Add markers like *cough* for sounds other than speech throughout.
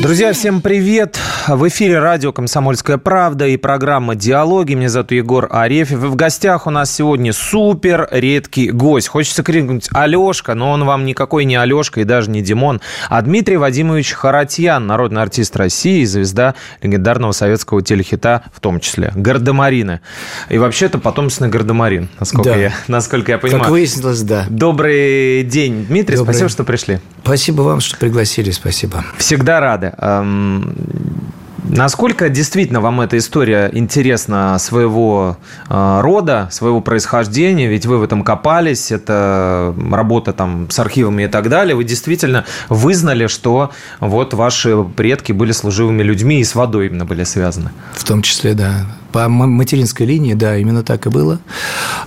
Друзья, всем привет! В эфире радио «Комсомольская правда» и программа «Диалоги». Меня зовут Егор Арефьев. И в гостях у нас сегодня супер редкий гость. Хочется крикнуть «Алешка», но он вам никакой не Алешка и даже не Димон, а Дмитрий Вадимович Харатьян, народный артист России и звезда легендарного советского телехита, в том числе «Гардемарины». И вообще-то потомственный Гардемарин, насколько, Да. я, насколько я понимаю. Как выяснилось, да. Добрый день, Дмитрий. Добрый. Спасибо, что пришли. Спасибо вам, что пригласили, спасибо. Всегда рады. Насколько действительно вам эта история интересна своего э, рода, своего происхождения? Ведь вы в этом копались, это работа там с архивами и так далее. Вы действительно вызнали, что вот ваши предки были служивыми людьми и с водой именно были связаны. В том числе, да. По материнской линии, да, именно так и было.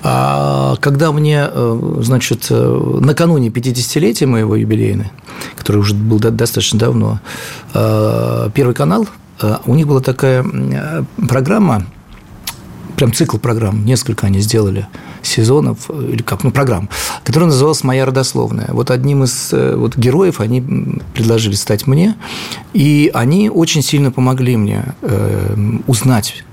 А, когда мне, э, значит, э, накануне 50-летия моего юбилейного, который уже был до- достаточно давно, Первый канал, у них была такая э, программа, прям цикл программ, несколько они сделали сезонов, э, или как, ну, программ, которая называлась «Моя родословная». Вот одним из э, вот, героев они предложили стать мне, и они очень сильно помогли мне э, узнать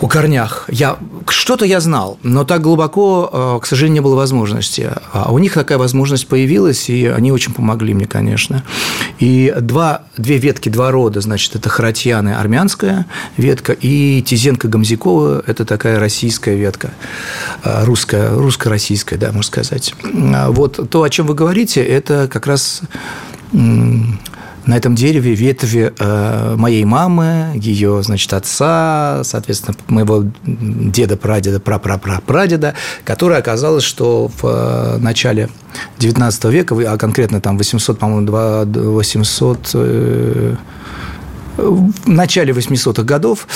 о корнях. Я, что-то я знал, но так глубоко, э, к сожалению, не было возможности. А у них такая возможность появилась, и они очень помогли мне, конечно. И два, две ветки, два рода, значит, это Харатьяны, армянская ветка, и Тизенко-Гамзякова, это такая российская ветка, э, русская, русско-российская, да, можно сказать. А Вот то, о чем вы говорите, это как раз на этом дереве ветви э, моей мамы, ее, значит, отца, соответственно, моего деда, прадеда, прапрапрапрадеда, которое оказалось, что в э, начале 19 века, а конкретно там 800, по-моему, два- 800 э, в начале 800-х годов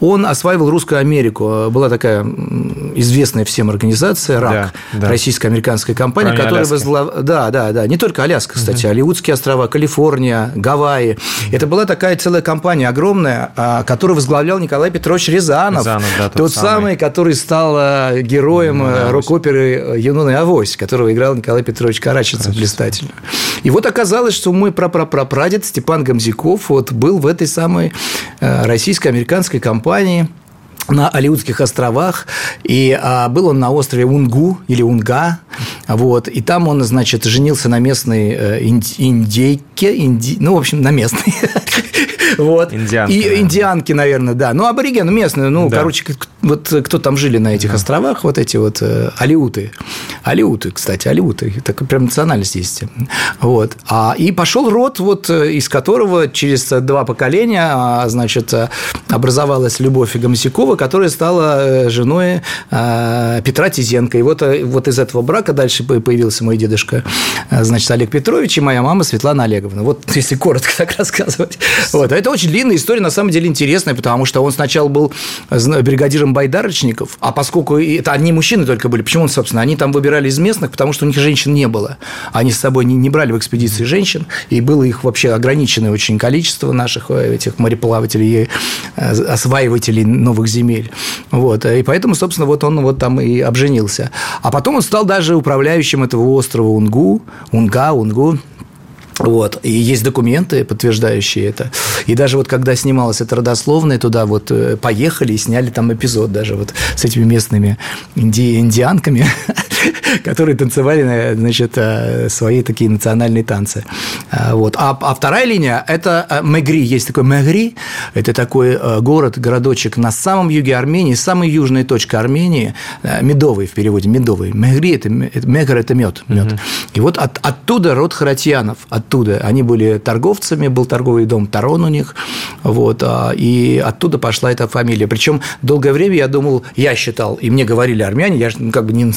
он осваивал Русскую Америку. Была такая известная всем организация РАК, Да, да. российско-американская компания, Кроме которая возглав... Да, да, да. Не только Аляска, кстати, Алиутские острова, Калифорния, Гавайи. Это была такая целая компания огромная, а, которую возглавлял Николай Петрович Рязанов. Рязанов, да, тот тот самый. самый, который стал а, героем «Юнона а, Авось». рок-оперы «Юнона и Авось», которого играл Николай Петрович Караченцев блистательно. И вот оказалось, что мой прапрапрапрадед Степан Гамзяков вот был в этой самой э, российско-американской компании на Алиутских островах, и а, был он на острове Унгу или Унга, вот, и там он, значит, женился на местной э, индейке, инди- ну, в общем, на местной, *laughs* вот, Индианке, и наверное. индианки, наверное, да, ну, абориген местные, ну, Да. короче, вот кто там жили на этих островах, вот эти вот э, алиуты, алиуты, кстати, алиуты, так прям национальность есть, вот, а, и пошел род, вот, э, из которого через два поколения, а, значит, э, образовалась Любовь Гомосякова, которая стала э, женой э, Петра Тизенко, и вот, э, вот из этого брака дальше по- появился мой дедушка, э, значит, Олег Петрович и моя мама Светлана Олеговна, вот, *laughs* если коротко так рассказывать, вот, а это очень длинная история, на самом деле интересная, потому что он сначала был бригадиром байдарочников, а поскольку это одни мужчины только были, почему он, собственно, они там выбирали из местных, потому что у них женщин не было, они с собой не, не брали в экспедиции женщин, и было их вообще ограниченное очень количество наших э, этих мореплавателей и осваивателей новых земель, вот, и поэтому, собственно, вот он вот там и обженился, а потом он стал даже управляющим этого острова Унгу, Унга, Унгу, вот. И есть документы, подтверждающие это. И даже вот когда снималась эта родословная, туда вот э, поехали и сняли там эпизод даже вот с этими местными инди- индианками, *laughs* которые танцевали, э, значит, э, свои такие национальные танцы. А, Вот. А, а вторая линия – это э, Мегри. Есть такой Мегри, это такой э, город, городочек на самом юге Армении, самая южная точка Армении, э, медовый в переводе, медовый. Мегри – это, мегр – это мед. мед. И вот от- оттуда род Харатьянов, оттуда. Они были торговцами, был торговый дом Тарон у них, вот, и оттуда пошла эта фамилия. Причем долгое время я думал, я считал, и мне говорили армяне, я же ну, как бы не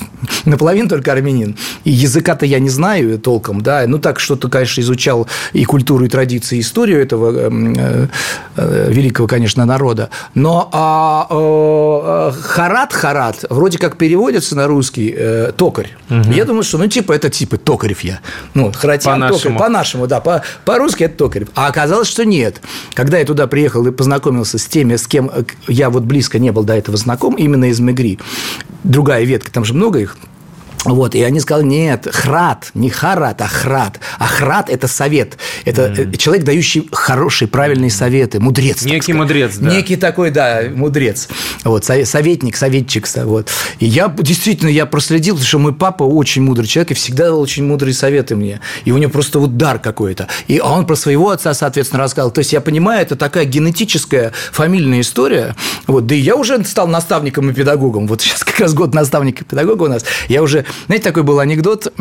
наполовину только армянин, и языка-то я не знаю толком, да, ну так что-то, конечно, изучал и культуру, и традиции, и историю этого эм, э, великого, конечно, народа. Но а, а, Харат, Харат, вроде как переводится на русский э, токарь. Угу. Я думаю, что, ну, типа, это типа токарев я. Ну, Харатьян по токарь, по-нашему, да, по- по-русски это токарев. А оказалось, что нет. Когда я туда приехал и познакомился с теми, с кем я вот близко не был до этого знаком, именно из Мегри, другая ветка, там же много их, вот, и они сказали, нет, храт, не харат, а храт. А храт – это совет. Это mm. человек, дающий хорошие, правильные советы, мудрец. Некий мудрец, да. Некий такой, да, мудрец. Вот, советник, советчик. Вот. И я, действительно, я проследил, потому что мой папа очень мудрый человек и всегда дал очень мудрые советы мне. И у него просто вот дар какой-то. И он про своего отца, соответственно, рассказал. То есть, я понимаю, это такая генетическая фамильная история. Вот, да и я уже стал наставником и педагогом. Вот *laughs* сейчас как раз год наставника и педагога у нас. Я уже знаете, такой был анекдот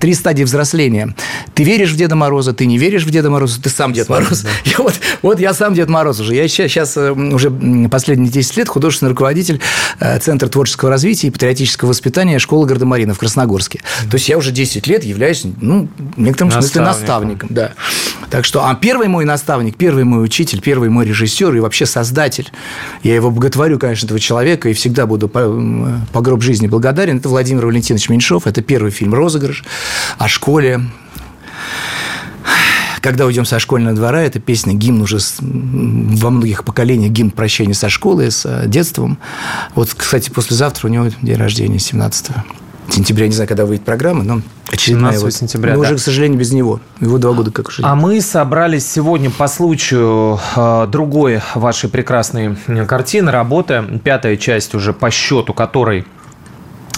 «Три стадии взросления». Ты веришь в Деда Мороза, ты не веришь в Деда Мороза, ты сам Дед Мороз. Да. *laughs* Я вот, вот я сам Дед Мороз уже. Я сейчас, сейчас э, уже последние 10 лет художественный руководитель э, Центра творческого развития и патриотического воспитания школы Гардемарина в Красногорске. Mm-hmm. То есть я уже 10 лет являюсь, ну, в некотором смысле наставником. Да. Так что, а первый мой наставник, первый мой учитель, первый мой режиссер и вообще создатель, я его боготворю, конечно, этого человека и всегда буду по, по гроб жизни благодарен, это Владимир Валентинович Меньшов. Это первый фильм «Розыгрыш» о школе, когда уйдем со школьного двора, эта песня, гимн уже во многих поколениях, гимн прощения со школой, с э, детством. Вот, кстати, послезавтра у него день рождения, 17 сентября, не знаю, когда выйдет программа, но очередная 17 вот. сентября, Но да. уже, к сожалению, без него. Его два года как уже. А мы собрались сегодня по случаю э, другой вашей прекрасной картины, работы, пятая часть уже по счету которой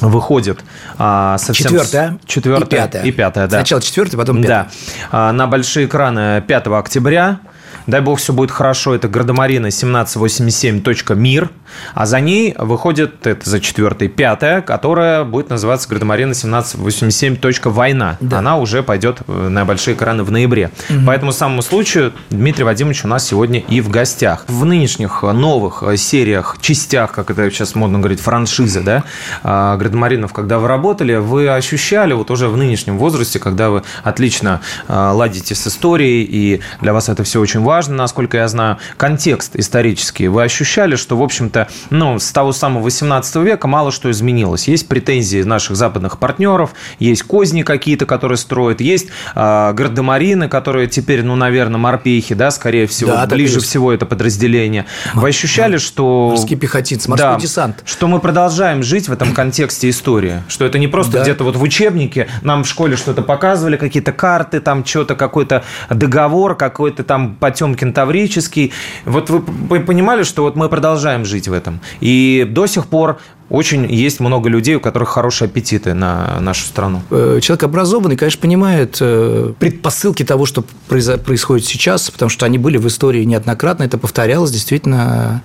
выходит а, совсем... Четвертая. Четвертая. И пятая. И пятая, да. Сначала четвертая, потом пятая. Да. А, на большие экраны 5 октября. Дай бог, все будет хорошо. Это Гардемарина 1787.мир. А за ней выходит, это за четвертой, пятая, которая будет называться Гардемарина 1787.война. Да. Она уже пойдет э, на большие экраны в ноябре. Угу. По этому самому случаю Дмитрий Вадимович у нас сегодня и в гостях. В нынешних новых сериях, частях, как это сейчас модно говорить, франшизы, да, Градемаринов, когда вы работали, вы ощущали вот уже в нынешнем возрасте, когда вы отлично ладите с историей, и для вас это все очень важно, насколько я знаю, контекст исторический, вы ощущали, что, в общем-то, ну, с того самого 18 века мало что изменилось. Есть претензии наших западных партнеров, есть козни какие-то, которые строят, есть э, гардемарины, которые теперь, ну, наверное, морпехи, да, скорее всего, да, ближе всего это подразделение. Вы ощущали, что... Морские пехотинцы, морской да, десант. Что мы продолжаем жить в этом контексте истории, что это не просто да. где-то вот в учебнике, нам в школе что-то показывали, какие-то карты, там что-то, какой-то договор, какой-то там Потемкин Таврический. Вот вы понимали, что вот мы продолжаем жить в этом. И до сих пор очень есть много людей, у которых хорошие аппетиты на нашу страну. Э, человек образованный, конечно, понимает э, предпосылки того, что происходит сейчас, потому что они были в истории неоднократно, это повторялось, действительно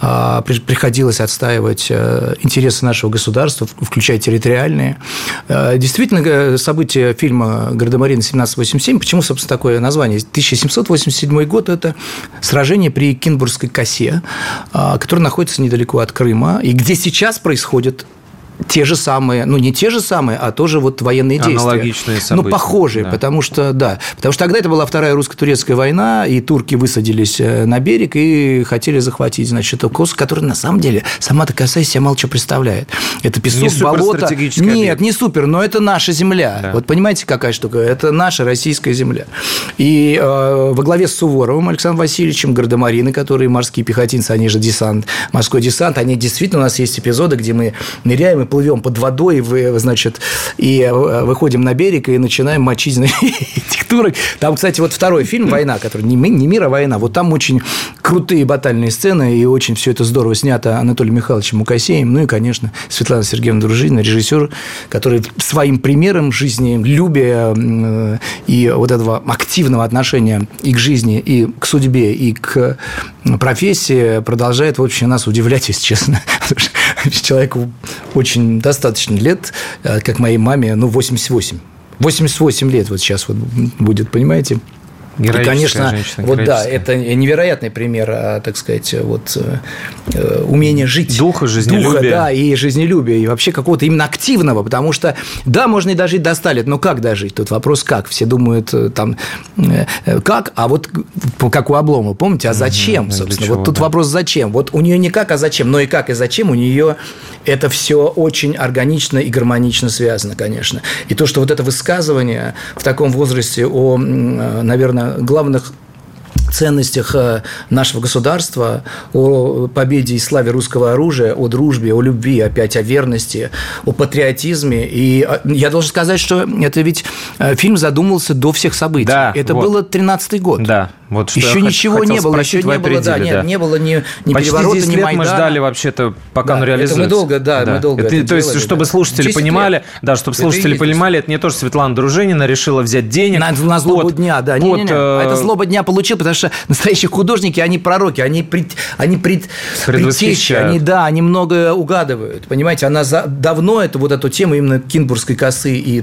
а, приходилось отстаивать э, интересы нашего государства, включая территориальные. Действительно, события фильма «Гардемарина 1787», почему, собственно, такое название? 1787 год – это сражение при Кинбургской косе, а, которое находится недалеко от Крыма, и где сейчас сейчас происходит те же самые, ну не те же самые, а тоже вот военные действия. Аналогичные события. Ну, похожие, да. потому что, да, потому что тогда это была Вторая русско-турецкая война, и турки высадились э, на берег и хотели захватить, значит, эту косу, которая на самом деле сама такая себя мало что представляет. Это песок, не болото. Нет, объект. не супер, но это наша земля. Да. Вот понимаете, какая штука? Это наша российская земля. И э, во главе с Суворовым Александром Васильевичем, гардемарины, которые морские пехотинцы, они же десант, морской десант, они действительно, у нас есть эпизоды, где мы ныряем мы плывем под водой, вы, значит, и э, выходим на берег и начинаем мочить *laughs* этих турок. Там, кстати, вот второй фильм «Война», который не, не мир, а война. Вот там очень крутые батальные сцены, и очень все это здорово снято Анатолием Михайловичем Мукасеем. Ну и, конечно, Светлана Сергеевна Дружинина, режиссер, который своим примером жизни, любя э, и вот этого активного отношения и к жизни, и к судьбе, и к профессии продолжает, в общем, нас удивлять, если честно. *laughs* *laughs* Человеку очень достаточно лет, э, как моей маме, ну, 88. 88 лет вот сейчас вот будет, понимаете? И, конечно, вот да, это невероятный пример, а, так сказать, вот э, умения жить. Духа, жизнелюбия. Духа, да, и жизнелюбия, и вообще какого-то именно активного, потому что, да, можно и дожить до 100 лет, но как дожить? Тут вопрос как. Все думают э, там, э, как, а вот как у Облома, помните, а зачем, собственно? Чего, вот тут да. вопрос зачем. Вот у нее не как, а зачем, но и как, и зачем у нее это все очень органично и гармонично связано, конечно. И то, что вот это высказывание в таком возрасте о, наверное, главных ценностях э, нашего государства, о победе и славе русского оружия, о дружбе, о любви, опять о верности, о патриотизме. И э, я должен сказать, что это ведь э, фильм задумался до всех событий. Да, это вот. было 13-й год. Да, вот что еще ничего не было, еще не было, да, нет, не было ни, ни Почти переворота, 10 ни лет Майдана. мы ждали вообще-то, пока да, он реализуется. Это мы долго, да, да. мы долго это, это То есть, чтобы да. понимали, лет. да, чтобы слушатели понимали, это не то, что Светлана Дружинина решила взять денег. На, на злобу под, дня, да. Под, не, не, не. А это злоба дня получил, потому что настоящие художники, они пророки, они, пред, они пред, предтечи, они, да, они многое угадывают. Понимаете, она за, давно это, вот эту тему именно Кинбургской косы и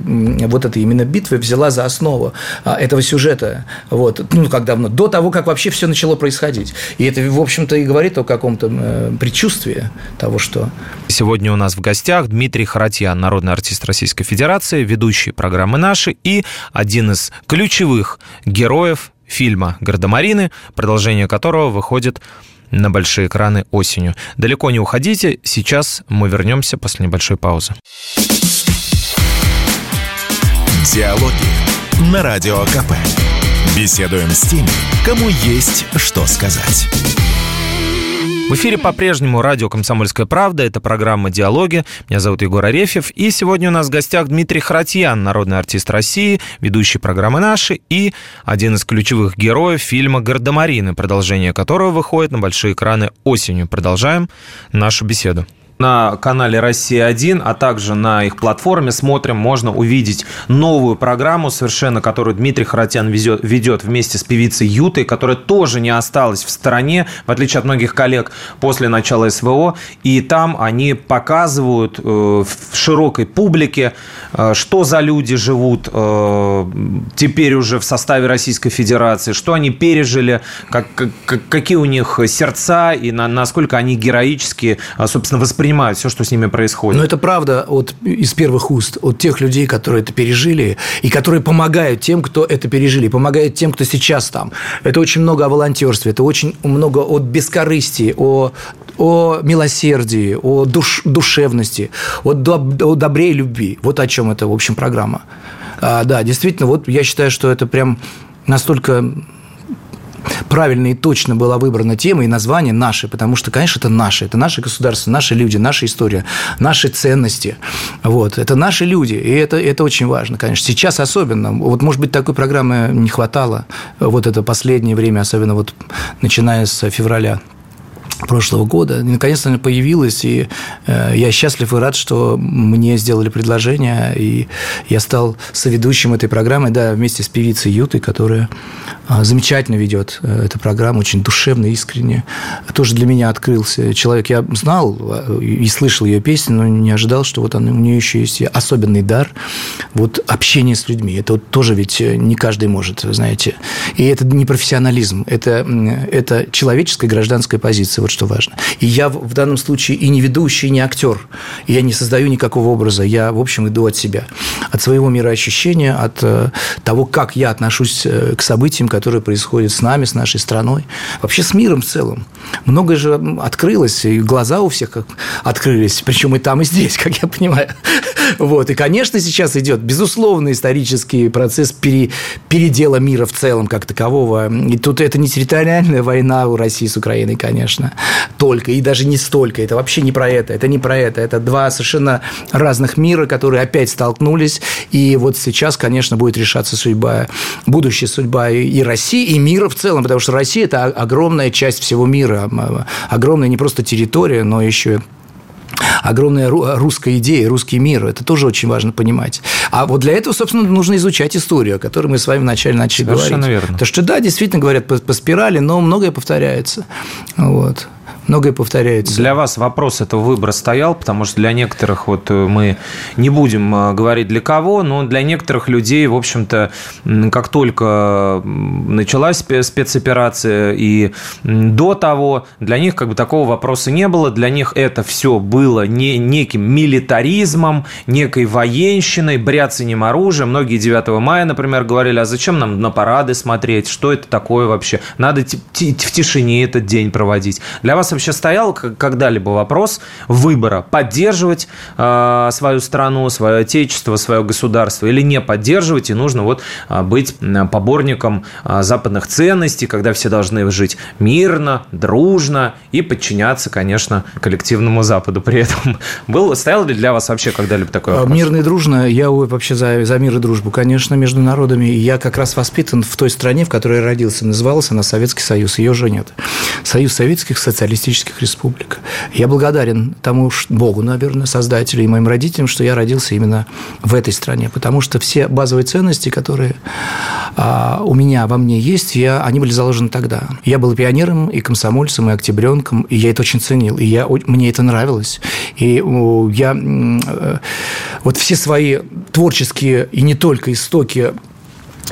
вот этой именно битвы взяла за основу а, этого сюжета. Вот. Ну, как давно? До того, как вообще все начало происходить. И это, в общем-то, и говорит о каком-то э, предчувствии того, что... Сегодня у нас в гостях Дмитрий Харатьян, народный артист Российской Федерации, ведущий программы «Наши» и один из ключевых героев фильма «Гардемарины», продолжение которого выходит на большие экраны осенью. Далеко не уходите, сейчас мы вернемся после небольшой паузы. Диалоги на Радио КП. Беседуем с теми, кому есть что сказать. В эфире по-прежнему радио «Комсомольская правда». Это программа «Диалоги». Меня зовут Егор Арефьев. И сегодня у нас в гостях Дмитрий Харатьян, народный артист России, ведущий программы «Наши» и один из ключевых героев фильма «Гардемарины», продолжение которого выходит на большие экраны осенью. Продолжаем нашу беседу на канале «Россия-1», а также на их платформе «Смотрим» можно увидеть новую программу совершенно, которую Дмитрий Харатьян ведет, ведет вместе с певицей Ютой, которая тоже не осталась в стороне, в отличие от многих коллег после начала СВО. И там они показывают э, в широкой публике, э, что за люди живут э, теперь уже в составе Российской Федерации, что они пережили, как, как, какие у них сердца и на, насколько они героически, собственно, воспринимают воспринимают все, что с ними происходит. Но это правда от, из первых уст, от тех людей, которые это пережили, и которые помогают тем, кто это пережили, помогают тем, кто сейчас там. Это очень много о волонтерстве, это очень много от бескорыстия, о, о милосердии, о душ, душевности, о, доб, о добре и любви. Вот о чем это, в общем, программа. А, да, действительно, вот я считаю, что это прям настолько правильно и точно была выбрана тема и название «Наши», потому что, конечно, это наши, это наше государство, наши люди, наша история, наши ценности. Вот, это наши люди, и это, это очень важно, конечно. Сейчас особенно. Вот, может быть, такой программы не хватало вот это последнее время, особенно вот начиная с февраля прошлого года. И, наконец-то она появилась, и э, я счастлив и рад, что мне сделали предложение, и я стал соведущим этой программы, да, вместе с певицей Ютой, которая э, замечательно ведет э, эту программу, очень душевно, искренне. Тоже для меня открылся человек. Я знал э, и слышал ее песни, но не ожидал, что вот она, у нее еще есть особенный дар вот общение с людьми. Это вот тоже ведь не каждый может, вы знаете. И это не профессионализм, это, это человеческая гражданская позиция. Вот что важно. И я в данном случае и не ведущий, и не актер. Я не создаю никакого образа. Я, в общем, иду от себя. От своего мироощущения, от э, того, как я отношусь э, к событиям, которые происходят с нами, с нашей страной. Вообще с миром в целом. Многое же открылось, и глаза у всех открылись. Причем и там, и здесь, *laughs* как я понимаю. Вот. И, конечно, сейчас идет, безусловно, исторический процесс пере, передела мира в целом как такового. И тут это не территориальная война у России с Украиной, конечно только, и даже не столько. Это вообще не про это, это не про это. Это два совершенно разных мира, которые опять столкнулись. И вот сейчас, конечно, будет решаться судьба, будущая судьба и России, и мира в целом, потому что Россия – это огромная часть всего мира, огромная не просто территория, но еще огромная русская идея, русский мир. Это тоже очень важно понимать. А вот для этого, собственно, нужно изучать историю, о которой мы с вами вначале начали Совершенно говорить. Верно. Потому что, да, действительно говорят по, по спирали, но многое повторяется. Вот. Многое повторяется. Для вас вопрос этого выбора стоял, потому что для некоторых, вот э, мы не будем э, говорить для кого, но для некоторых людей, в общем-то, как только началась спецоперация и до того, для них как бы такого вопроса не было, для них это все было не, неким милитаризмом, некой военщиной, бряцанием оружия. Многие 9 мая, например, говорили, а зачем нам на парады смотреть, что это такое вообще? Надо в тишине этот день проводить. Для вас вообще стоял когда-либо вопрос выбора поддерживать э, свою страну, свое отечество, свое государство или не поддерживать, и нужно вот а, быть поборником а, западных ценностей, когда все должны жить мирно, дружно и подчиняться, конечно, коллективному Западу при этом. *laughs* Был, стоял ли для вас вообще когда-либо такой вопрос? Мирно и дружно. Я вообще за, за мир и дружбу, конечно, между народами. Я как раз воспитан в той стране, в которой я родился. Называлась она Советский Союз. Ее уже нет. Союз Советских Социалистических Республик. Я благодарен тому Богу, наверное, создателю и моим родителям, что я родился именно в этой стране, потому что все базовые ценности, которые а, у меня во мне есть, я, они были заложены тогда. Я был пионером и комсомольцем, и октябренком, и я это очень ценил, и я, мне это нравилось. И я э, вот все свои творческие и не только истоки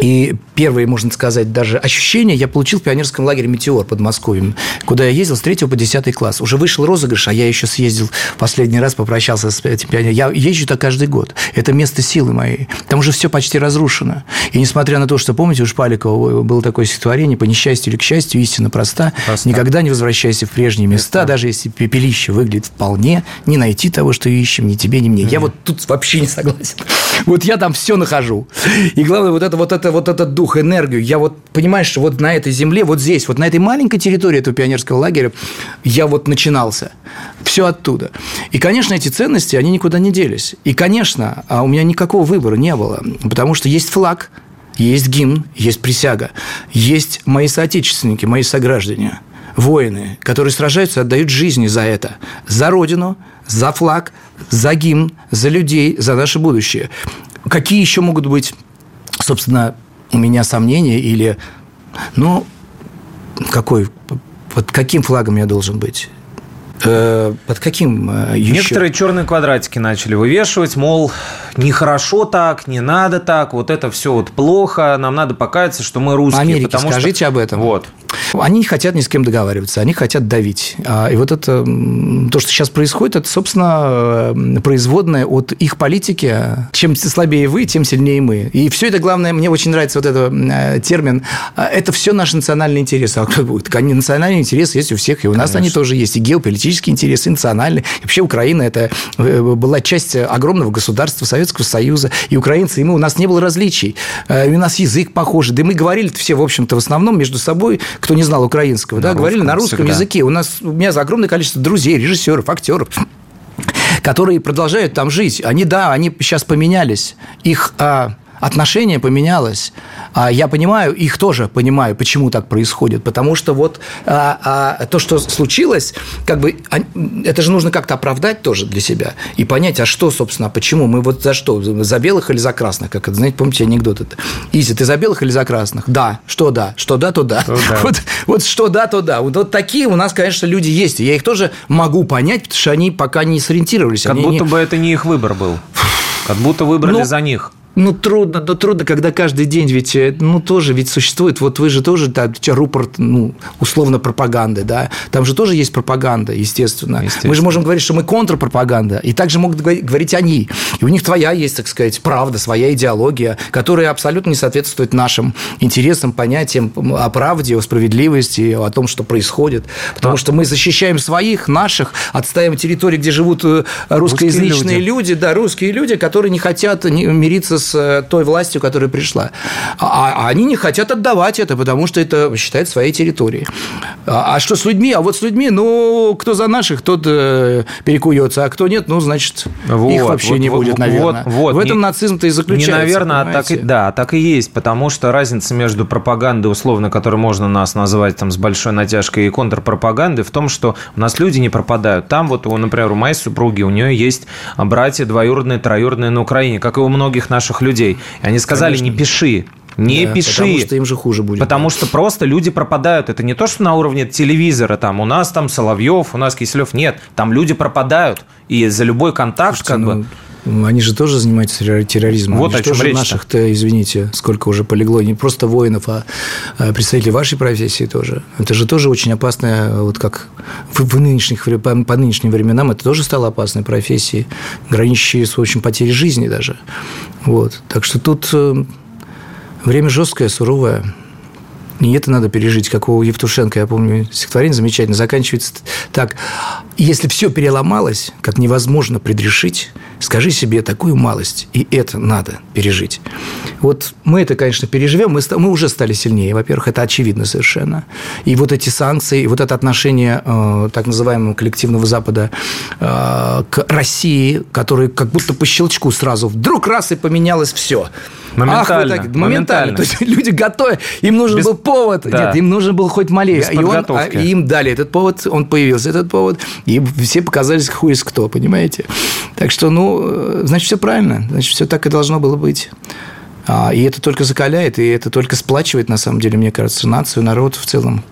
и первые, можно сказать, даже ощущения я получил в пионерском лагере «Метеор» под Москвой, куда я ездил с 3 по 10 класс. Уже вышел розыгрыш, а я еще съездил последний раз, попрощался с этим пионером. Я езжу так каждый год. Это место силы моей. Там уже все почти разрушено. И несмотря на то, что, помните, у Шпаликова было такое стихотворение «По несчастью или к счастью, истина проста. проста. Никогда не возвращайся в прежние места, даже если пепелище выглядит вполне, не найти того, что ищем, ни тебе, ни мне». Mm-hmm. Я вот тут вообще не согласен. Вот я там все нахожу. И главное, вот это, вот это, вот этот дух, энергию. Я вот, понимаешь, вот на этой земле, вот здесь, вот на этой маленькой территории этого пионерского лагеря я вот начинался. Все оттуда. И, конечно, эти ценности, они никуда не делись. И, конечно, а у меня никакого выбора не было. Потому что есть флаг, есть гимн, есть присяга, есть мои соотечественники, мои сограждане, воины, которые сражаются, отдают жизни за это, за родину, за флаг, за гимн, за людей, за наше будущее. Какие еще могут быть, собственно, у меня сомнения или, ну, какой, под каким флагом я должен быть? Э, под каким э, еще? Некоторые черные квадратики начали вывешивать, мол, нехорошо так, не надо так, вот это все вот плохо, нам надо покаяться, что мы русские. Америке потому скажите что... об этом. Вот. Они не хотят ни с кем договариваться, они хотят давить. А, и вот это, то, что сейчас происходит, это, собственно, э, производное от их политики. Чем слабее вы, тем сильнее мы. И все это, главное, мне очень нравится вот этот э, термин, а, это все наш национальный интерес. А кто будет? Национальный интерес есть у всех, и у нас Конечно. они тоже есть, и геополитический интерес, и национальный. И вообще Украина – это э, была часть огромного государства Советского Союза, и украинцы, и мы, у нас не было различий. И у нас язык похожий. Да мы говорили все, в общем-то, в основном между собой, кто не знал украинского, на да, говорили на русском всегда. языке. У нас у меня огромное количество друзей, режиссеров, актеров которые продолжают там жить. Они, да, они сейчас поменялись. Их а, отношение поменялось. А я понимаю, их тоже понимаю, почему так происходит. Потому что вот а, а, то, что случилось, как бы а, это же нужно как-то оправдать тоже для себя и понять, а что, собственно, почему мы вот за что, за белых или за красных, как это, знаете, помните анекдот это? Изи, ты за белых или за красных? Да, что да, что да, то да. да. *laughs* Вот, вот что да, то да. Вот, вот такие у нас, конечно, люди есть. Я их тоже могу понять, потому что они пока не сориентировались. Как они будто не... бы это не их выбор был. Как будто выбрали ну, за них. Ну, трудно, но трудно, когда каждый день ведь, э, ну, тоже ведь существует, вот вы же тоже, да, рупорт, ну, условно, пропаганды, да, там же тоже есть пропаганда, естественно. естественно. Мы же можем говорить, что мы контрпропаганда, и также могут говорить они. И у них твоя есть, так сказать, правда, своя идеология, которая абсолютно не соответствует нашим интересам, понятиям о правде, о справедливости, о том, что происходит. Потому а. что мы защищаем своих, наших, отстаиваем территории, где живут э, русскоязычные люди. люди, да, русские люди, которые не хотят мириться с Э, той властью, которая пришла. А, а они не хотят отдавать это, потому что это считают своей территорией. А, а что с людьми? А вот с людьми, ну, кто за наших, тот э, перекуется, а кто нет, ну, значит, вот, их вообще вот, не будет, наверное. Вот, вот, в этом не, нацизм-то и заключается. Не, наверное, а так и, да, так и есть, потому что разница между пропагандой, условно, которую можно нас назвать там с большой натяжкой, и контрпропагандой в том, что у нас люди не пропадают. Там вот, например, у моей супруги, у нее есть братья двоюродные, троюродные на Украине, как и у многих наших людей. И они сказали, Конечно. не пиши, Не Да, пиши. Потому что им же хуже будет. Потому что просто люди пропадают. Это не то, что на уровне телевизора, там, у нас там Соловьев, у нас Киселев. Нет, там люди пропадают. И за любой контакт, Слушайте, как ну, бы... Они же тоже занимаются террор- терроризмом. Вот Они о чем наших-то, извините, сколько уже полегло, не просто воинов, а а представителей вашей профессии тоже. Это же тоже очень опасная, вот как в, в нынешних, по, по нынешним временам, это тоже стало опасной профессией, граничащей с, в общем, потерей жизни даже. Вот. Так что тут э, время жесткое, суровое. И это надо пережить, как у Евтушенко, я помню, стихотворение замечательно, заканчивается так. Если все переломалось, как невозможно предрешить, скажи себе такую малость, и это надо пережить. Вот мы это, конечно, переживем, мы, мы уже стали сильнее, во-первых, это очевидно совершенно. И вот эти санкции, и вот это отношение э, так называемого коллективного Запада э, к России, который как будто по щелчку сразу вдруг раз и поменялось все. Моментально, Ах, так- моментально. моментально. *laughs* То есть люди готовы, им нужен Без- был повод. Да. Нет, им нужен был хоть малее. Без И, он, а, и им дали этот повод, он появился, этот повод, и все показались хуй из кто, понимаете? Так что, ну, э, значит, все правильно, значит, все так и должно было быть. А, И это только закаляет, и это только сплачивает, на самом деле, мне кажется, нацию, народ в целом.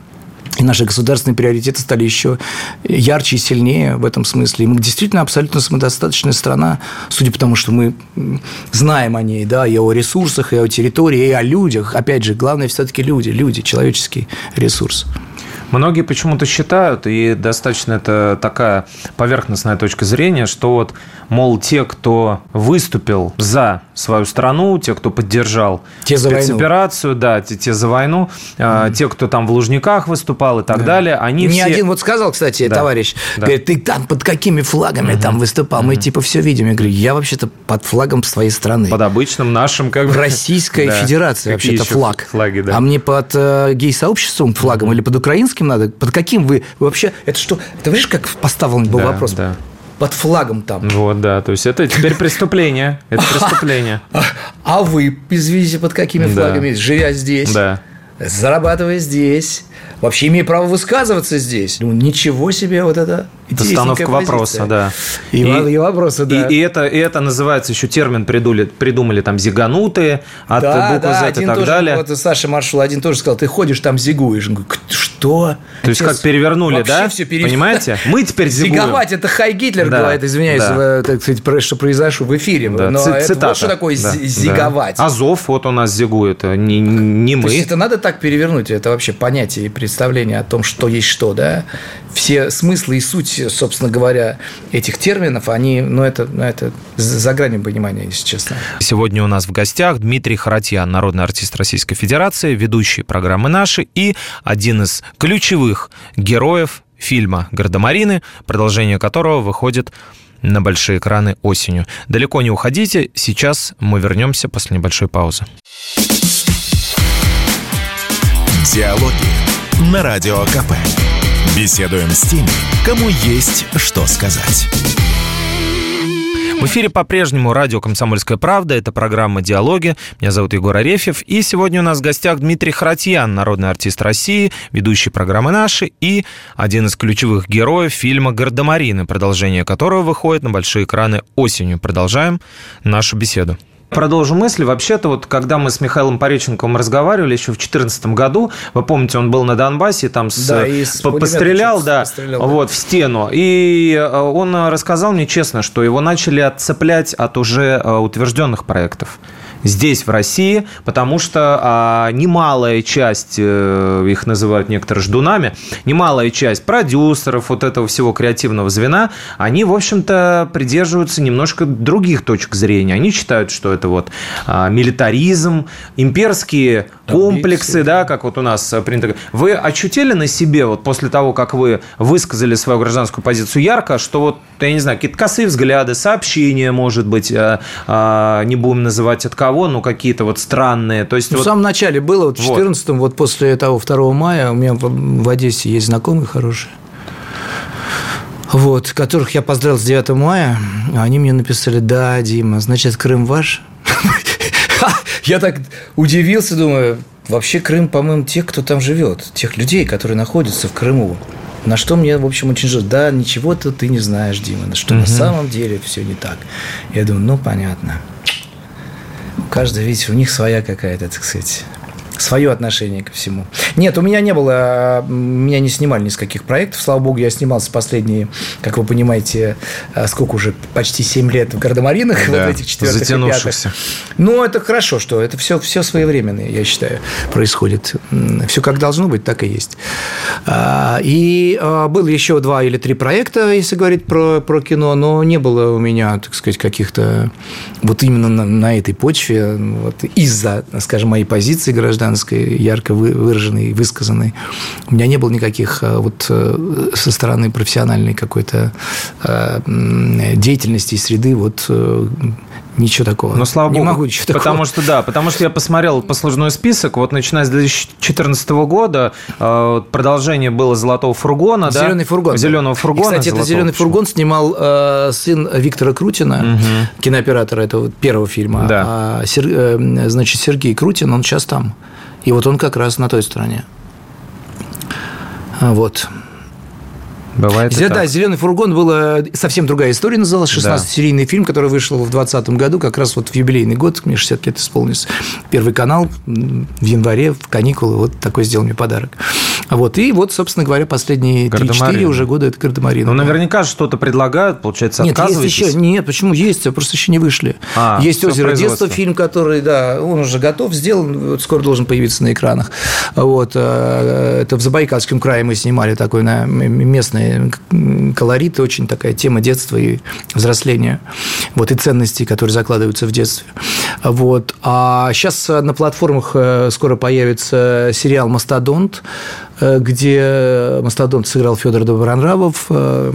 И наши государственные приоритеты стали еще ярче и сильнее в этом смысле. И мы действительно абсолютно самодостаточная страна, судя по тому, что мы знаем о ней, да, и о ресурсах, и о территории, и о людях. Опять же, главное все-таки люди, люди, человеческий ресурс. Многие почему-то считают, и достаточно это такая поверхностная точка зрения, что вот, мол, те, кто выступил за свою страну, те, кто поддержал Те за войну. да, те, те за войну, а, те, кто там в Лужниках выступал и так далее, они И мне все... один вот сказал, кстати, Да. товарищ, Да. говорит, ты там под какими флагами там выступал? Мы типа все видим. Я говорю, я вообще-то под флагом своей страны. Под обычным нашим, как бы... Российская *laughs* Да. Федерация Какие вообще-то флаг. Флаги, да. А мне под э, гей-сообществом флагом или под украинским надо? Под каким вы вообще? Это что? Ты видишь, как поставлен был Да, вопрос? да. Под флагом там. Вот, да, то есть это теперь преступление. Это *laughs* преступление. А, а вы, извините, под какими Да. флагами? Живя здесь, Да. зарабатывая здесь, вообще имея право высказываться здесь. Ну, ничего себе вот это Постановка интересненькая вопроса, да. И, во- и вопросы, да. И, и это, и это называется еще термин придумали, придумали там зиганутые от да, буквы да, Z и один так тоже, далее. Вот Саша Маршал один тоже сказал, ты ходишь там зигуешь. Он говорит, «К- что? То есть, как перевернули, да? всё пере- Понимаете? *laughs* Мы теперь зигуем. Зиговать это Хай Гитлер Да, говорит, извиняюсь, да. так сказать, что произошло в эфире. Да, но ци- это цитата. вот что такое Да, зи- да. зиговать. Азов вот у нас зигует, а не, не То мы. есть это надо так перевернуть, это вообще понятие и представление о том, что есть что, да? Все смыслы и суть, собственно говоря, этих терминов, они, ну, это, ну, это за за гранью понимания, если честно. Сегодня у нас в гостях Дмитрий Харатьян, народный артист Российской Федерации, ведущий программы «Наши» и один из ключевых героев фильма «Гардемарины», продолжение которого выходит на большие экраны осенью. Далеко не уходите, сейчас мы вернемся после небольшой паузы. Диалоги на Радио КП. Беседуем с теми, кому есть что сказать. В эфире по-прежнему радио «Комсомольская правда». Это программа «Диалоги». Меня зовут Егор Арефьев. И сегодня у нас в гостях Дмитрий Харатьян, народный артист России, ведущий программы «Наши» и один из ключевых героев фильма «Гардемарины», продолжение которого выходит на большие экраны осенью. Продолжаем нашу беседу. Продолжу мысль. Вообще-то, вот когда мы с Михаилом Пореченковым разговаривали еще в 2014 году, вы помните, он был на Донбассе, там с, Да, и с по- пострелял, да, пострелял, да. вот, в стену. И э, он рассказал мне честно, что его начали отцеплять от уже э, утвержденных проектов здесь, в России, потому что а, немалая часть, э, их называют некоторые ждунами, немалая часть продюсеров вот этого всего креативного звена, они, в общем-то, придерживаются немножко других точек зрения. Они считают, что это вот а, милитаризм, имперские комплексы, да, как вот у нас принято. Вы ощутили на себе вот после того, как вы высказали свою гражданскую позицию ярко, что вот, я не знаю, какие-то косые взгляды, сообщения, может быть, э, э, не будем называть от кого, но какие-то вот странные. То есть Ну, вот- В самом начале было, вот в Вот. 14-м, вот после того 2 мая, у меня в, Одессе есть знакомые хорошие, вот, которых я поздравил с 9 мая, они мне написали, да, Дима, значит, Крым ваш? *laughs* Я так удивился, думаю, вообще Крым, по-моему, тех, кто там живет, тех людей, которые находятся в Крыму. На что мне, в общем, очень жаль. Да, ничего-то ты не знаешь, Дима, что на самом деле все не так. Я думаю, ну, понятно. Каждый, видите, у них своя какая-то, так сказать, свое отношение ко всему. Нет, у меня не было, меня не снимали ни с каких проектов. Слава богу, я снимался последние, как вы понимаете, а, сколько уже, почти 7 лет в Гардемаринах, *laughs* да, вот этих четвертых затянувшихся. Ну, это хорошо, что это все, все своевременное, я считаю, происходит. Все как должно быть, так и есть. А, и а, было еще два или три проекта, если говорить про, про кино, но не было у меня, так сказать, каких-то вот именно на, на этой почве, вот из-за, скажем, моей позиции граждан гражданской, ярко выраженной, высказанной. У меня не было никаких э, вот э, со стороны профессиональной какой-то э, деятельности и среды вот Ничего такого. Но слава не богу. могу ничего потому такого. что да, потому что я посмотрел послужной список. Вот начиная с 2014 года продолжение было Золотого фургона, да? Зеленый фургон. Зеленого фургона. И, кстати, это Зеленый почему? фургон снимал э, сын Виктора Крутина, угу. кинооператора этого первого фильма. Да. А, Сер, э, значит, Сергей Крутин, он сейчас там. И вот он как раз на той стороне. Вот. Бывает Зел, да, «Зеленый фургон» была совсем другая история, называлась 16-серийный да. фильм, который вышел в 2020 году, как раз вот в юбилейный год, мне 60 лет исполнилось. Первый канал в январе, в каникулы, вот такой сделал мне подарок. Вот, и вот, собственно говоря, последние 3-4 уже года это «Гардемарин». Ну, наверняка что-то предлагают, получается, Нет, есть еще, нет, почему есть, а просто еще не вышли. А, есть «Озеро детства», фильм, который, да, он уже готов, сделан, вот скоро должен появиться на экранах. Вот, э, это в Забайкальском крае мы снимали такой на местный колорит, очень такая тема детства и взросления, вот, и ценностей, которые закладываются в детстве. Вот. А сейчас на платформах э, скоро появится сериал «Мастодонт», э, где Мастодонт сыграл Федор Добронравов, э,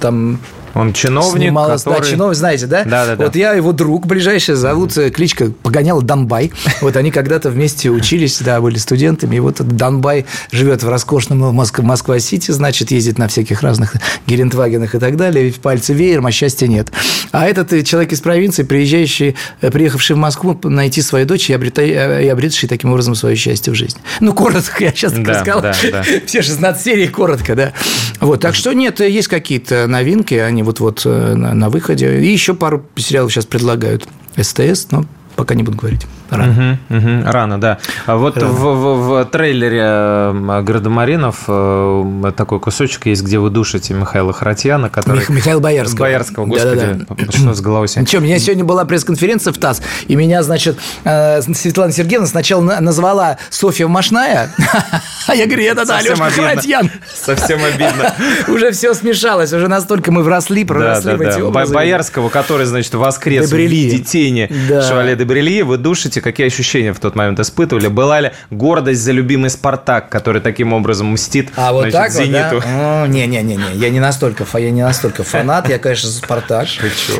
там он чиновник, Снималась, который... Да, чиновник, знаете, да? Да, да, Вот да. я его друг ближайший, зовут, кличка Погонял Донбай. *laughs* Вот они когда-то вместе учились, да, были студентами. И вот Донбай живет в роскошном Моск... Москва-Сити, значит, ездит на всяких разных Гелендвагенах и так далее. В пальце веером, а счастья нет. А этот человек из провинции, приезжающий, э, приехавший в Москву найти свою дочь и, обрета... Э, и обретший таким образом свое счастье в жизни. Ну, коротко, я сейчас да, рассказал. Да, да. *laughs* Все 16 серий коротко, да. Вот, так что нет, есть какие-то новинки, они вот-вот э, на, на выходе. И еще пару сериалов сейчас предлагают СТС, но пока не буду говорить. Рано. Угу, угу, рано, да. А вот рано. В, в, в трейлере Градомаринов э, такой кусочек есть, где вы душите Михаила Харатьяна, который... Мих, Михаил Боярского. Боярского, господи, да, да, да. что с головой сегодня? Ничего, у меня сегодня была пресс-конференция в ТАСС, и меня, значит, э, Светлана Сергеевна сначала назвала Софья Машная, *laughs* а я говорю, это да, Алешка Харатьян. Совсем обидно. *laughs* Уже все смешалось, уже настолько мы вросли, проросли в эти образы. Боярского, который, значит, воскрес в виде тени Шевале де Брелье, вы душите Расскажите, какие ощущения в тот момент испытывали? Была ли гордость за любимый «Спартак», который таким образом мстит а вот значит, так «Зениту»? Вот, да? Не-не-не, я не настолько, я не настолько фанат, я, конечно, за «Спартак».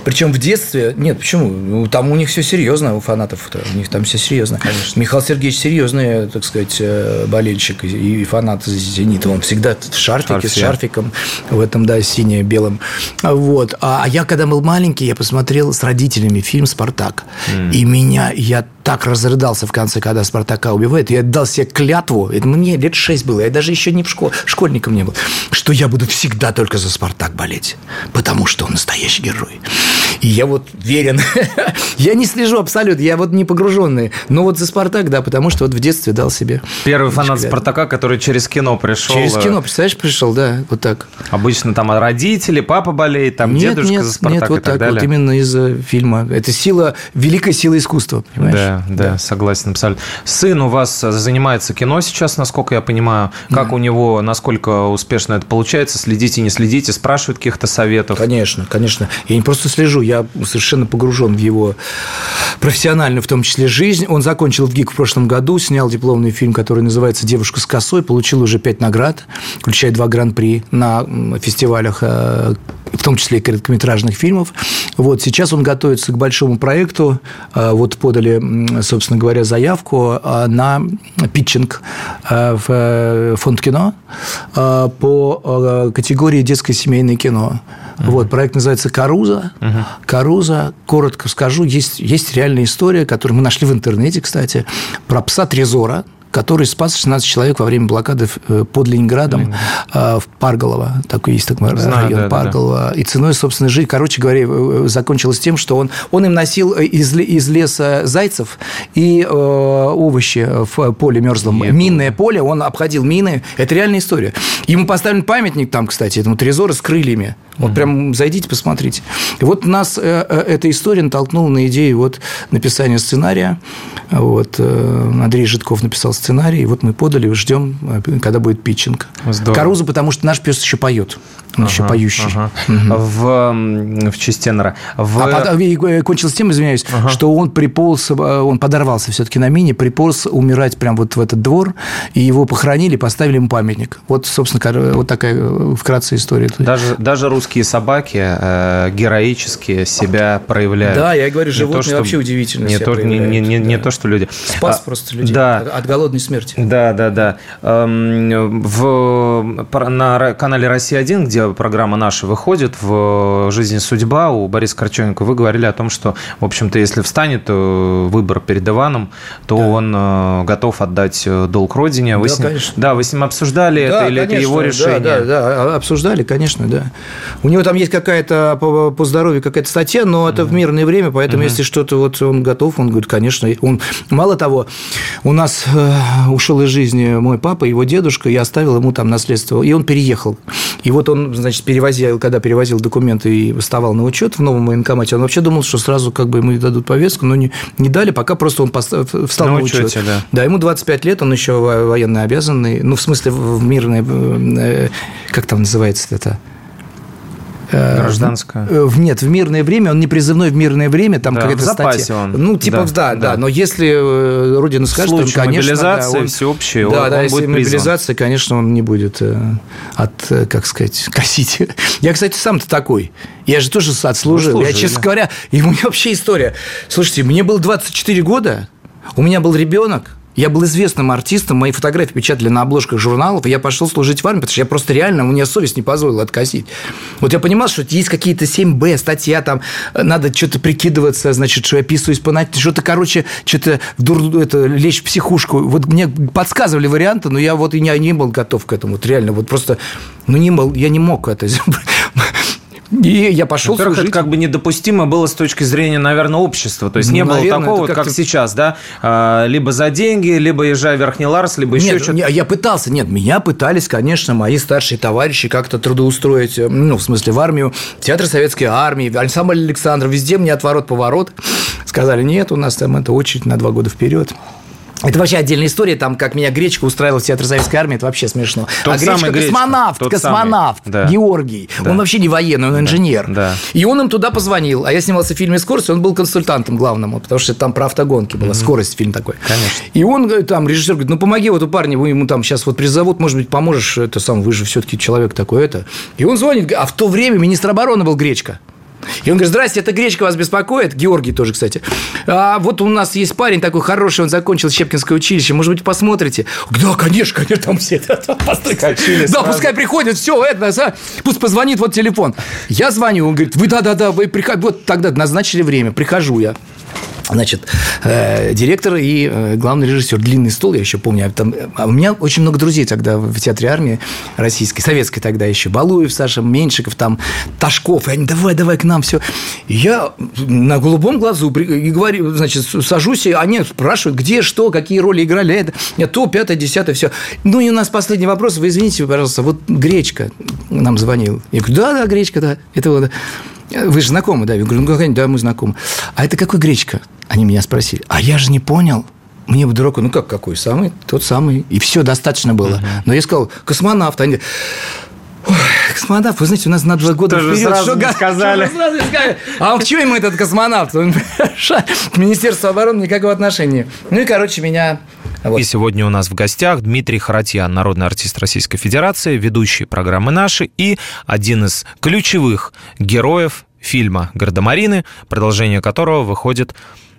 Причем в детстве... Нет, почему? Ну, там у них все серьезно, у фанатов -то. у них там все серьезно. Конечно. Михаил Сергеевич серьезный, так сказать, э, болельщик и фанат «Зенита». Он всегда в шарфике, Шарфе. с шарфиком, в этом, да, сине-белом. Вот. А, а я, когда был маленький, я посмотрел с родителями фильм «Спартак». Mm. И меня, я так разрыдался в конце, когда Спартака убивает. Я дал себе клятву, это мне лет шесть было, я даже еще не в школе, школьником не был, что я буду всегда только за Спартак болеть, потому что он настоящий герой. И я вот верен. *laughs* я не слежу абсолютно, я вот не погруженный. Но вот за Спартак, да, потому что вот в детстве дал себе. Первый фанат Спартака, который через кино пришел. Через э, кино, представляешь, пришел, да, вот так. Обычно там родители, папа болеет, там нет, дедушка нет, за Спартак нет, вот и так, так далее. вот именно из-за фильма. Это сила, великая сила искусства, понимаешь? Да, да, да, согласен абсолютно. Сын у вас занимается кино сейчас, насколько я понимаю. Как да. у него, насколько успешно это получается? Следите, не следите, спрашивают каких-то советов? Конечно, конечно. Я не просто слежу, я совершенно погружен в его профессиональную, в том числе, жизнь. Он закончил в ГИК в прошлом году, снял дипломный фильм, который называется «Девушка с косой», получил уже пять наград, включая два гран-при на фестивалях э, в том числе и короткометражных фильмов. Вот сейчас он готовится к большому проекту. Э, вот подали, собственно говоря, заявку э, на питчинг в фонд кино по категории детское семейное кино. Uh-huh. Вот, проект называется «Каруза». Uh-huh. «Каруза», коротко скажу, есть, есть реальная история, которую мы нашли в интернете, кстати, про пса Трезора, который спас 16 человек во время блокады э, под Ленинградом mm-hmm. в Парголово. Такой есть такой Знаю, район да, Парголово. Да, да. И ценой собственной жизни, короче говоря, закончилось тем, что он, он им носил из, из леса зайцев и э, овощи в поле мерзлом. Нет. Минное поле, он обходил мины. Это реальная история. Ему поставлен памятник там, кстати, этому трезору с крыльями. Вот mm-hmm. прям зайдите, посмотрите. И вот нас э, э, эта история натолкнула на идею вот написания сценария. Вот э, Андрей Житков написал сценарий, и вот мы подали, ждем, когда будет питчинг. Здорово. Каруза, потому что наш пес еще поет. Он ага, еще поющий. Ага. В, в честь тенора. В... А под, кончилось тем, извиняюсь, ага. что он приполз, он подорвался все-таки на мине, приполз умирать прямо вот в этот двор, и его похоронили, поставили ему памятник. Вот, собственно, вот такая вкратце история. Даже, даже русские собаки э, героически себя проявляют. Да, я говорю, животные то, что, вообще удивительно не то, не, не, не, да. не то, что люди. Спас а, просто людей да. от голодной смерти. Да, да, да. Эм, в, на канале «Россия-1», где программа наша выходит, в «Жизнь судьба» у Бориса Корчевника вы говорили о том, что, в общем-то, если встанет э, выбор перед Иваном, то да. он э, готов отдать э, долг родине. Вы да, с ним, конечно. Да, вы с ним обсуждали да, это или конечно, это его решение? Да, да, да, обсуждали, конечно, да. У него там есть какая-то по, по здоровью какая-то статья, но это mm-hmm. в мирное время, поэтому mm-hmm. если что-то вот он готов, он говорит, конечно. Он, мало того, у нас э, ушел из жизни мой папа, его дедушка, я оставил ему там наследство, и он переехал. И вот он, значит, перевозил, когда перевозил документы и выставал на учет в новом военкомате, он вообще думал, что сразу как бы ему дадут повестку, но не, не дали, пока просто он постав, встал на, на учет. учете, да. да, ему 25 лет, он еще военно обязанный, ну, в смысле, в мирное, э, как там называется это? Э, Гражданское. Нет, в мирное время, он не призывной в мирное время, там да, какая-то в запасе статья. он. Ну, типа, да, да, да, да. Но если э, Родина скажет, то он, конечно, мобилизации да, он, всеобщей, да, он, да, он если будет мобилизация, призван. конечно, он не будет э, от, как сказать, *laughs* косить. Я, кстати, сам-то такой. Я же тоже отслужил. Служили, Я, честно да. говоря, и у меня вообще история. Слушайте, мне было 24 года, у меня был ребенок, я был известным артистом, мои фотографии печатали на обложках журналов, и я пошел служить в армию, потому что я просто реально, у меня совесть не позволила откосить. Вот я понимал, что есть какие-то 7Б, статья, там, надо что-то прикидываться, значит, что я писаюсь по что-то, короче, что-то дур, это, лечь в психушку. Вот мне подсказывали варианты, но я вот и не, не был готов к этому. Вот реально, вот просто, ну, не был, я не мог это *laughs* и я пошел Во-первых, служить. это как бы недопустимо было с точки зрения, наверное, общества. То есть, не наверное, было такого, как, как сейчас, да? А, либо за деньги, либо езжай в Верхний Ларс, либо еще нет, что-то. я пытался. Нет, меня пытались, конечно, мои старшие товарищи как-то трудоустроить, э, ну, в смысле, в армию, театр советской армии, ансамбль Александр, везде мне отворот-поворот. Сказали, нет, у нас там это очередь на два года вперед. Это вообще отдельная история, там, как меня Гречка устраивал в Театр Советской Армии, это вообще смешно. Тот а Гречка космонавт, Тот космонавт, самый. Да. Георгий. Да. Он вообще не военный, он инженер. Да. И он им туда позвонил. А я снимался в фильме «Скорость», он был консультантом главным, потому что там про автогонки была, mm-hmm. «Скорость» фильм такой. Конечно. И он, э, там, режиссер говорит, ну, помоги вот у парня, вы ему там сейчас вот призовут, может быть, поможешь, это сам, вы же все-таки человек такой, это. И он звонит, а в то время министр обороны был Гречка. И он говорит, здрасте, это гречка вас беспокоит? Георгий тоже, кстати. А вот у нас есть парень такой хороший, он закончил Щепкинское училище, может быть, посмотрите? Да, конечно, конечно, там все Скачили Да, пускай приходит, все, это, пусть позвонит, вот телефон. Я звоню, он говорит, вы да-да-да, вы приходите, вот тогда назначили время, прихожу я. Значит, э, директор и э, главный режиссер. Длинный стол, я еще помню. Там, а у меня очень много друзей тогда в театре армии российской, советской тогда еще. Балуев, Саша, Меньшиков, там, Ташков. И они, давай, давай к нам, все. я на голубом глазу и говорю, значит, сажусь, и они спрашивают, где, что, какие роли играли. Это, я то, пятое, десятое, все. Ну, и у нас последний вопрос. Вы извините, пожалуйста, вот Гречка нам звонил. Я говорю, да, да, Гречка, да. Это вот вы же знакомы, да? Я говорю, ну, да, мы знакомы. А это какой гречка? Они меня спросили. А я же не понял. Мне вдруг, ну как, какой самый? Тот самый. И все, достаточно было. Uh-huh. Но я сказал, космонавт. Они, Ой, космонавт, вы знаете, у нас на два года Тоже вперед. Сразу что, сказали. Что сразу сказали. А к чему ему этот космонавт? *laughs* К Министерству обороны никакого отношения. Ну и, короче, меня вот. И сегодня у нас в гостях Дмитрий Харатьян, народный артист Российской Федерации, ведущий программы «Наши» и один из ключевых героев фильма «Гардемарины», продолжение которого выходит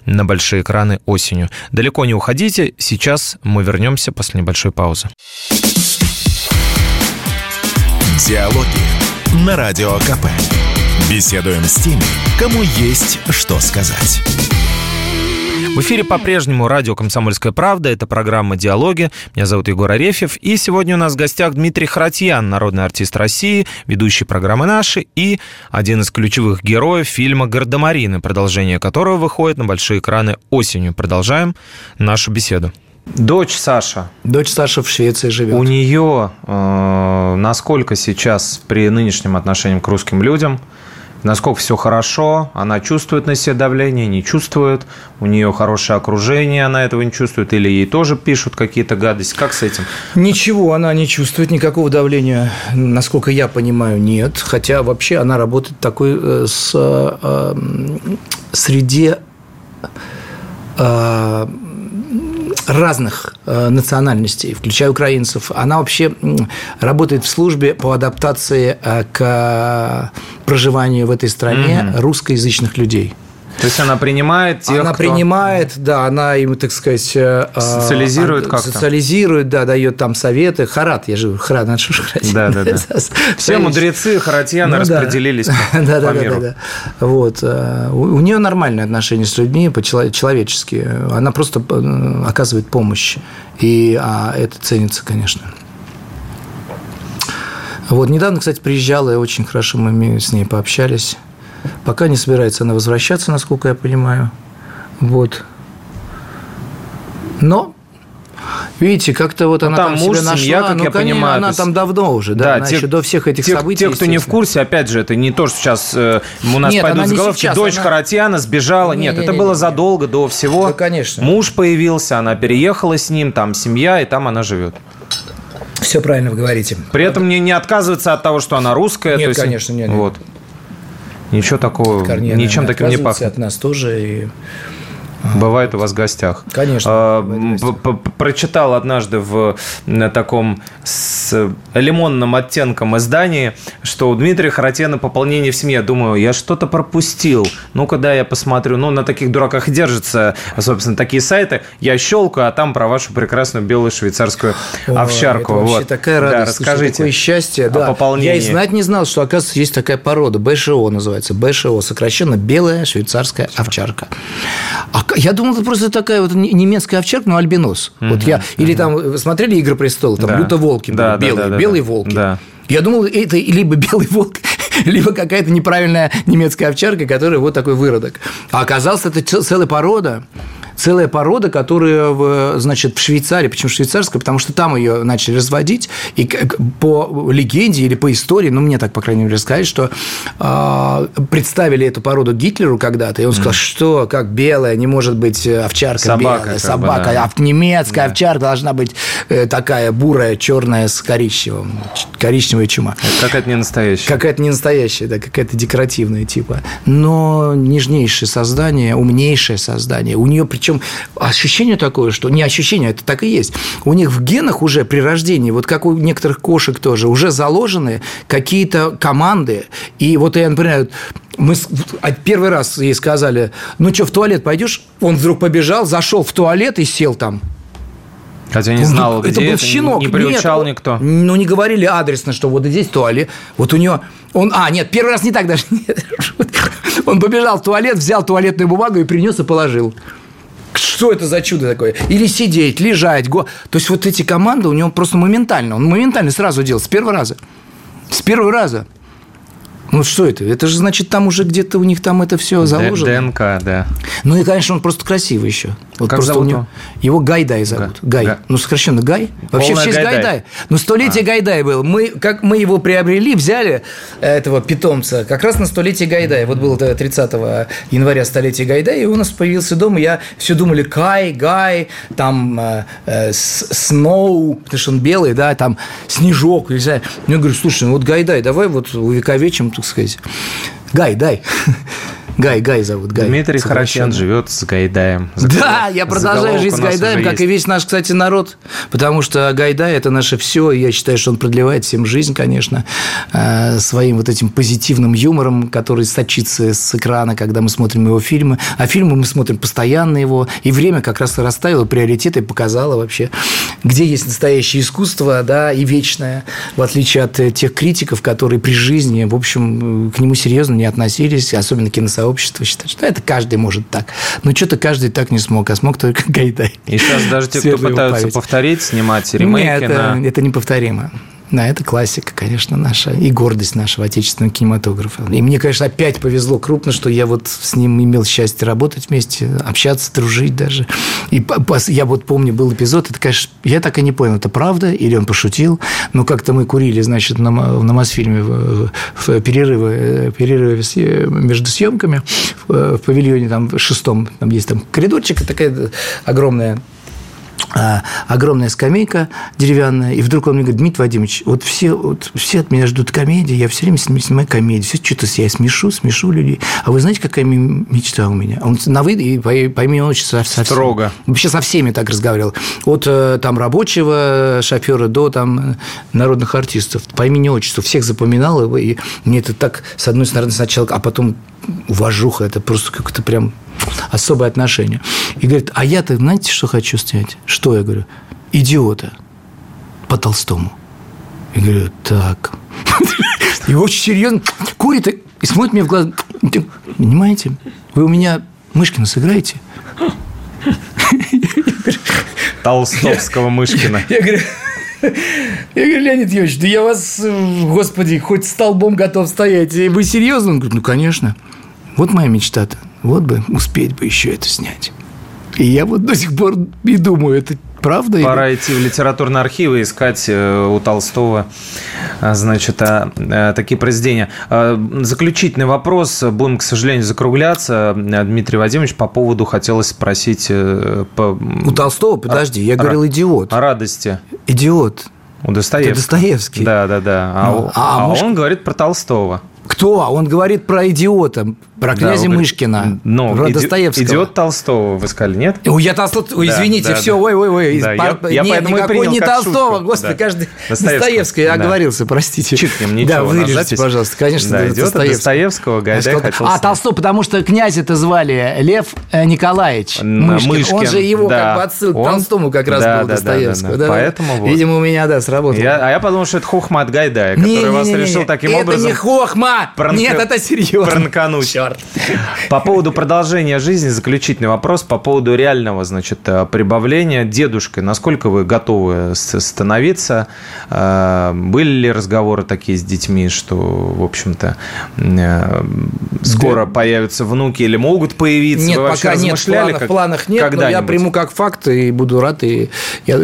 на большие экраны осенью. Далеко не уходите, сейчас мы вернемся после небольшой паузы. Диалоги на Радио КП. Беседуем с теми, кому есть что сказать. В эфире по-прежнему радио «Комсомольская правда». Это программа «Диалоги». Меня зовут Егор Арефьев. И сегодня у нас в гостях Дмитрий Харатьян, народный артист России, ведущий программы «Наши» и один из ключевых героев фильма «Гардемарины», продолжение которого выходит на большие экраны осенью. Продолжаем нашу беседу. Дочь Саша. Дочь Саша в Швеции живет. У нее э, насколько сейчас при нынешнем отношении к русским людям – насколько все хорошо, она чувствует на себе давление, не чувствует, у нее хорошее окружение, она этого не чувствует, или ей тоже пишут какие-то гадости. Как с этим? Ничего, она не чувствует никакого давления, насколько я понимаю, нет. Хотя вообще она работает такой э, с э, среде э, разных э, национальностей, включая украинцев. Она вообще работает в службе по адаптации э, к проживанию в этой стране угу. русскоязычных людей. То есть она принимает тех, Она кто... принимает, да, она им, так сказать... Э, социализирует а, как-то. Социализирует, да, дает там советы. Харат, я же Харат, надо что Да, да, да. Все мудрецы харатьяны ну, распределились *laughs* да. по, да, да, миру. Да, да, да. Вот. Э, у нее нормальные отношения с людьми, по-человечески. Она просто э, оказывает помощь. И а, это ценится, конечно. Вот, недавно, кстати, приезжала, и очень хорошо мы с ней пообщались. Пока не собирается она возвращаться, насколько я понимаю. Вот. Но Видите, как-то вот она там, там муж, себя нашла. Семья, как ну, я конечно, понимаю, она там давно уже, да, да она те, еще до всех этих те, событий. Те, кто не в курсе, опять же, это не то, что сейчас э, у нас Нет, пойдут заголовки, сейчас, дочь она... Харатьяна сбежала. Не, Нет, не, это не, было не, задолго не. до всего. Да, конечно. Муж появился, она переехала с ним, там семья, и там она живет. Все правильно вы говорите. При этом не, не отказывается от того, что она русская. Нет, есть, конечно, нет. Вот. Ничего такого, Корней, ничем таким не пахнет. от нас тоже. И Бывает у вас в гостях. Конечно. А, прочитал однажды в таком с лимонным оттенком издании, что у Дмитрия Харатьяна пополнение в семье. Думаю, я что-то пропустил. Ну-ка, да, я посмотрю. Ну, на таких дураках держатся, собственно, такие сайты. Я щелкаю, а там про вашу прекрасную белую швейцарскую О, овчарку. Это вот. такая радость. Да, расскажите. Такое счастье. Да. Пополнении. Я и знать не знал, что, оказывается, есть такая порода. БШО называется. БШО. Сокращенно белая швейцарская овчарка. А я думал, это просто такая вот немецкая овчарка, но альбинос. Угу, вот я, угу. Или там, смотрели «Игры престолов», там да. люто-волки да, белые, да, да, белые да, волки. Да. Я думал, это либо белый волк, *laughs* либо какая-то неправильная немецкая овчарка, которая вот такой выродок. А оказалось, это целая порода целая порода, которая, значит, в Швейцарии, почему швейцарская, потому что там ее начали разводить, и по легенде или по истории, ну, мне так, по крайней мере, сказать, что э, представили эту породу Гитлеру когда-то, и он сказал, mm. что, как белая, не может быть овчарка собака, белая, собака, бы, да. а немецкая да. овчарка должна быть э, такая бурая, черная с коричневым, коричневая чума. Какая-то не настоящая. Какая-то не настоящая, да, какая-то декоративная типа. Но нежнейшее создание, умнейшее создание. У нее причем ощущение такое, что не ощущение, это так и есть. У них в генах уже при рождении, вот как у некоторых кошек тоже, уже заложены какие-то команды. И вот я, например, мы первый раз ей сказали, ну что, в туалет пойдешь? Он вдруг побежал, зашел в туалет и сел там. Хотя не знал, это где был щенок. Не приучал нет, никто. Ну, не говорили адресно, что вот здесь туалет. Вот у него... Он, а, нет, первый раз не так даже. *laughs* Он побежал в туалет, взял туалетную бумагу и принес и положил. Что это за чудо такое? Или сидеть, лежать. Го... То есть вот эти команды у него просто моментально. Он моментально сразу делал, с первого раза. С первого раза. Ну что это? Это же значит там уже где-то у них там это все заложено. ДНК, да. Ну и, конечно, он просто красивый еще. Вот как зовут него? Его Гайдай зовут. Гай. Гай. Ну, сокращенно Гай. Вообще Полная в честь Гайдай. Гайдай. Ну, столетие а. Гайдай был. Мы, как мы его приобрели, взяли этого питомца как раз на столетие Гайдай. Вот было 30 января столетие Гайдай, и у нас появился дом, и я все думали, Кай, Гай, там э, э, Сноу, потому что он белый, да, там Снежок, не знаю. Я говорю, слушай, ну вот Гайдай, давай вот увековечим, так сказать. Гай, дай. *laughs* Гай, Гай зовут, Гай. Дмитрий Харачян живет с Гайдаем. Да, я продолжаю жить с Гайдаем, как и весь наш, кстати, народ. Потому что Гайдай – это наше все. И я считаю, что он продлевает всем жизнь, конечно, э, своим вот этим позитивным юмором, который сочится с экрана, когда мы смотрим его фильмы. А фильмы мы смотрим постоянно его. И время как раз и расставило приоритеты и показало вообще, где есть настоящее искусство, да, и вечное, в отличие от тех критиков, которые при жизни, в общем, к нему серьезно не относились, особенно киносообщество сообщество считает, что это каждый может так. Но что-то каждый так не смог, а смог только *laughs* Гайдай. И сейчас даже те, кто пытаются повторить, снимать ремейки Нет, это, на... это неповторимо. Да, это классика, конечно, наша, и гордость нашего отечественного кинематографа. И мне, конечно, опять повезло крупно, что я вот с ним имел счастье работать вместе, общаться, дружить даже. И я вот помню, был эпизод, это, конечно, я так и не понял, это правда или он пошутил, но как-то мы курили, значит, на, на Мосфильме в, в перерывы, перерывы между съемками в павильоне там шестом, там есть там коридорчик, такая огромная огромная скамейка деревянная, и вдруг он мне говорит, Дмитрий Вадимович, вот все, вот все от меня ждут комедии, я все время снимаю комедии, все что-то я смешу, смешу людей. А вы знаете, какая мечта у меня? Он на вы и по, по имени отчеству совсем. Строго. Вообще со всеми так разговаривал. От э, там рабочего шофера до там народных артистов. По имени отчеству. Всех запоминал и мне это так, с одной стороны, сначала, а потом уважуха, это просто как-то прям особое отношение. И говорит, а я-то, знаете, что хочу снять? Что я говорю? Идиота. По Толстому. Я говорю, так. *laughs* И очень серьезно курит и смотрит мне в глаза. Понимаете, вы у меня Мышкина сыграете? *laughs* Толстовского Мышкина. Я говорю, я говорю, Леонид Юрьевич, да я вас, господи, хоть столбом готов стоять. Вы серьезно? Он говорит, ну, конечно. Вот моя мечта-то. Вот бы успеть бы еще это снять. И я вот до сих пор и думаю, это правда? Пора или... идти в литературные архивы, искать э, у Толстого, а, значит, а, а, такие произведения. Заключительный вопрос. Будем, к сожалению, закругляться. Дмитрий Вадимович, по поводу хотелось спросить... Э, по... У Толстого, подожди, я говорил идиот. О радости. Идиот. У Достоевского. Это Достоевский. Да, да, да. А, ну, а, а, а он говорит про Толстого. Кто? Он говорит про идиота, про князя да, Мышкина, но про иди... Достоевского. Идиот Толстого, вы сказали, нет? Я Толстого, извините, да, все, ой, ой, ой. Да, Пар... я, нет, я никакой не Толстого, шутку. господи, да. каждый Достоевский, я да. оговорился, простите. Чикнем, ничего, Да, вырежите, пожалуйста, конечно, да, идиот Достоевского. Достоевского, Гайдай сказал, хотел А, Толстого, потому что князь это звали Лев э, Николаевич Мышкин. Мышкин. Он же его да. как бы отсылка к Толстому как раз был Достоевского. Поэтому Видимо, у меня, да, сработало. А я подумал, что это хохма от Гайдая, который вас решил таким образом... Это не хохма! Нет, это серьезно. Пранкануть. Черт. По поводу продолжения жизни, заключительный вопрос. По поводу реального, значит, э, прибавления. Дедушкой, насколько вы готовы становиться? Э, были ли разговоры такие с детьми, что, в общем-то, э, скоро да. появятся внуки или могут появиться? Нет, вы пока нет, в планах, как, планах нет, но я приму как факт и буду рад. И я,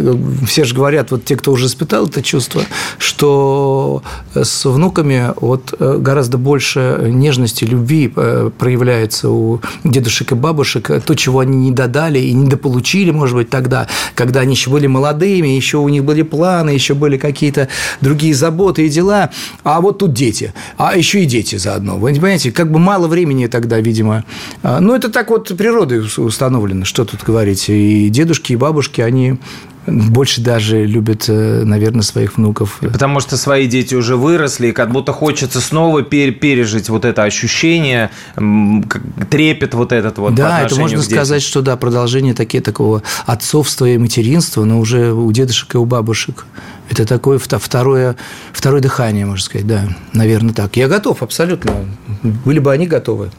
все же говорят, вот те, кто уже испытал это чувство, что с внуками вот гораздо больше нежности, любви проявляется у дедушек и бабушек, то, чего они не додали и недополучили, может быть, тогда, когда они еще были молодыми, еще у них были планы, еще были какие-то другие заботы и дела, а вот тут дети, а еще и дети заодно. Вы понимаете, как бы мало времени тогда, видимо. А, ну, это так вот природой установлено, что тут говорить. И дедушки, и бабушки, они больше даже любят, э, наверное, своих внуков. Потому что свои дети уже выросли, и как будто хочется снова пережить вот это ощущение, трепет вот этот вот. Да, это можно сказать, что да, продолжение такие, такого отцовства и материнства, но уже у дедушек и у бабушек. Это такое второе, второе дыхание, можно сказать, да, наверное, так. Я готов абсолютно. Были бы они готовы.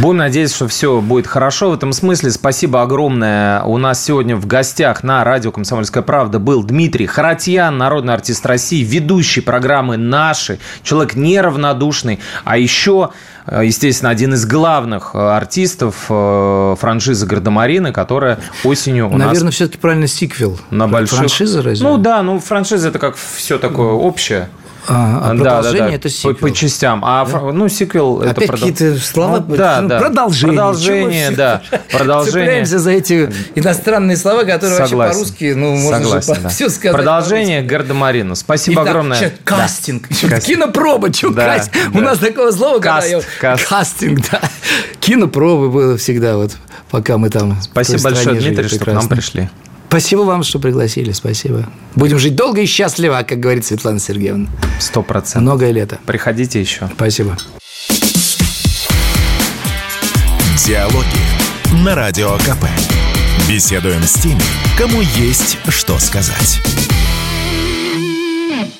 Будем надеяться, что все будет хорошо в этом смысле. Спасибо огромное. У нас сегодня в гостях на радио «Комсомольская правда» был Дмитрий Харатьян, народный артист России, ведущий программы «Наши», человек неравнодушный, а еще э, естественно, один из главных э, артистов э, франшизы «Гардемарины», которая осенью у Наверное, нас... Наверное, все-таки правильно сиквел. На больших... Франшиза разве? Ну да, ну франшиза – это как все такое общее. А, а продолжение да, да, да. это сиквел. По, по частям. А да? ну сиквел Опять это продол... какие-то слова. Ну, да, да. Продолжение. Продолжение, да. *laughs* Продолжение. Цепляемся за эти иностранные слова, которые Согласен. вообще по-русски, ну, можно Согласен, же да. все сказать. Продолжение Гардемарину. Спасибо И огромное. Так, кастинг. Да. Кинопроба, что да, красть? Да. У нас такого слова, Каст, когда я... Каст. Кастинг, да. Кинопроба было всегда вот, пока мы там Спасибо большое, Дмитрий, что к нам пришли. Спасибо вам, что пригласили, спасибо. Будем жить долго и счастливо, как говорит Светлана Сергеевна. Сто процентов. Многое лето. Приходите еще. Спасибо. Диалоги на Радио КП. Беседуем с теми, кому есть что сказать.